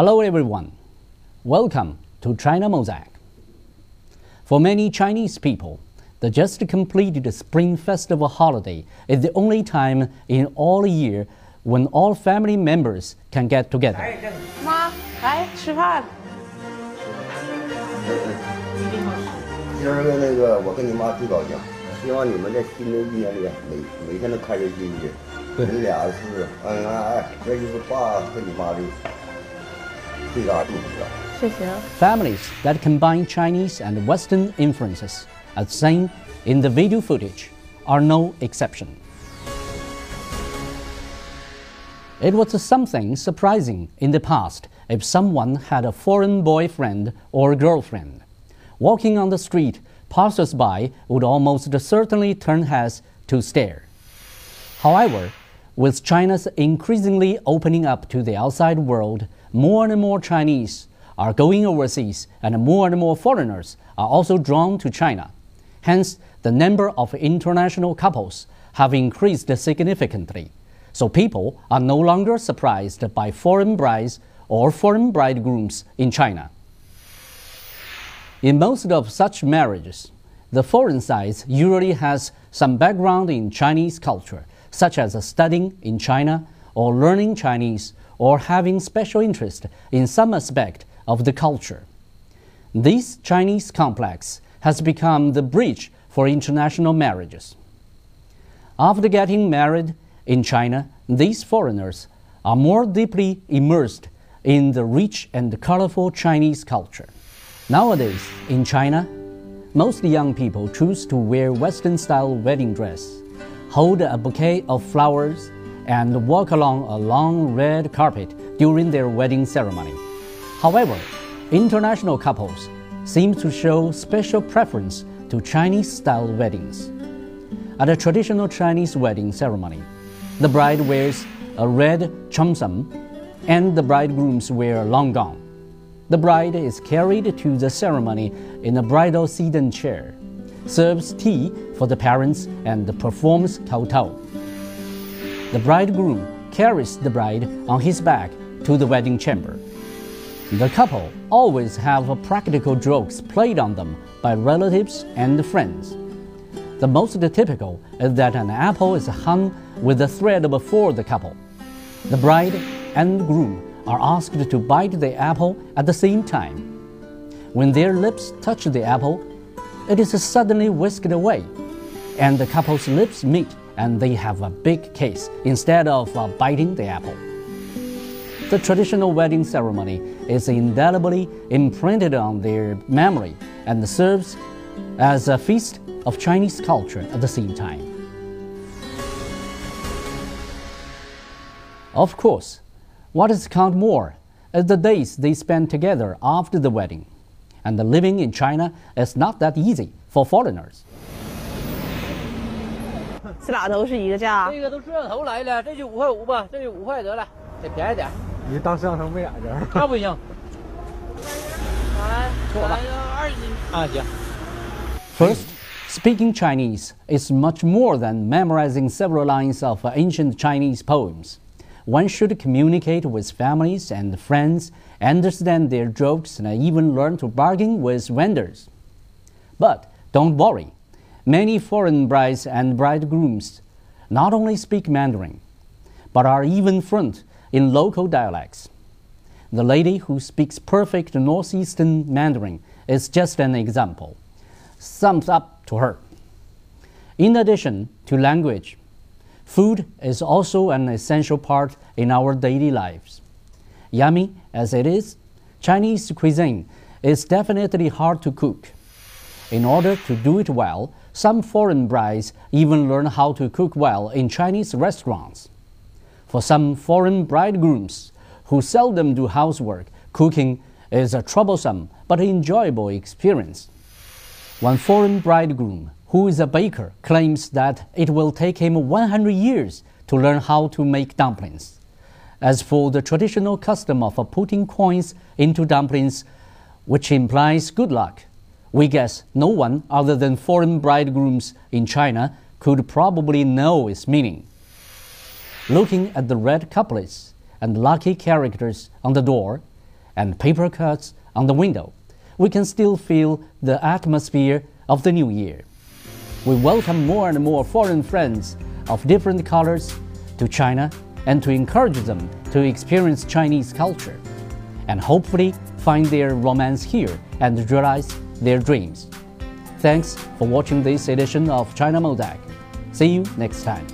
Hello everyone. Welcome to China Mosaic. For many Chinese people, the just completed Spring Festival holiday is the only time in all year when all family members can get together. 妈，来吃饭。今儿个那个，我跟你妈最高兴，希望你们在新的一年里每每天都开开心心。对你俩是恩恩爱爱，这就是爸跟你妈的最大祝福了。谢谢。 Families that combine Chinese and Western influences, as seen in the video footage, are no exception. It was something surprising in the past if someone had a foreign boyfriend or girlfriend. Walking on the street, passers-by would almost certainly turn heads to stare. However, with China's increasingly opening up to the outside world, more and more Chinese are going overseas and more and more foreigners are also drawn to China. Hence, the number of international couples have increased significantly. So people are no longer surprised by foreign brides or foreign bridegrooms in China. In most of such marriages, the foreign side usually has some background in Chinese culture, such as studying in China or learning Chinese or having special interest in some aspect of the culture. This Chinese complex has become the bridge for international marriages. After getting married in China, these foreigners are more deeply immersed in the rich and colorful Chinese culture. Nowadays, in China, most young people choose to wear Western style wedding dress, hold a bouquet of flowers, and walk along a long red carpet during their wedding ceremony. However, international couples seem to show special preference to Chinese style weddings. At a traditional Chinese wedding ceremony, the bride wears a red cheongsam and the bridegrooms wear long gown. The bride is carried to the ceremony in a bridal sedan chair, serves tea for the parents, and performs kowtow. The bridegroom carries the bride on his back to the wedding chamber. The couple always have practical jokes played on them by relatives and friends. The most typical is that an apple is hung with a thread before the couple. The bride and groom are asked to bite the apple at the same time. When their lips touch the apple, it is suddenly whisked away, and the couple's lips meet and they have a big kiss instead of uh, biting the apple. The traditional wedding ceremony is indelibly imprinted on their memory and serves as a feast of Chinese culture at the same time. Of course, what is count more is the days they spend together after the wedding. And living in China is not that easy for foreigners. 这俩都是一个价。这个都摄像头来了，这就五块五吧，这就五块得了，得便宜点。你当摄像头没俩人？那不行，来，错了来个二斤啊，行。 First, speaking Chinese is much more than memorizing several lines of ancient Chinese poems. One should communicate with families and friends, understand their jokes, and even learn to bargain with vendors. But don't worry, many foreign brides and bridegrooms not only speak Mandarin, but are even fluent in local dialects. The lady who speaks perfect Northeastern Mandarin is just an example. Sums up to her. In addition to language, food is also an essential part in our daily lives. Yummy as it is, Chinese cuisine is definitely hard to cook. In order to do it well, some foreign brides even learn how to cook well in Chinese restaurants. For some foreign bridegrooms who seldom do housework, cooking is a troublesome but enjoyable experience. One foreign bridegroom who is a baker claims that it will take him 100 years to learn how to make dumplings. As for the traditional custom of putting coins into dumplings, which implies good luck, we guess no one other than foreign bridegrooms in China could probably know its meaning. Looking at the red couplets and lucky characters on the door, and paper cuts on the window, we can still feel the atmosphere of the new year. We welcome more and more foreign friends of different colors to China and to encourage them to experience Chinese culture and hopefully find their romance here and realize their dreams. Thanks for watching this edition of China Mosaic. See you next time.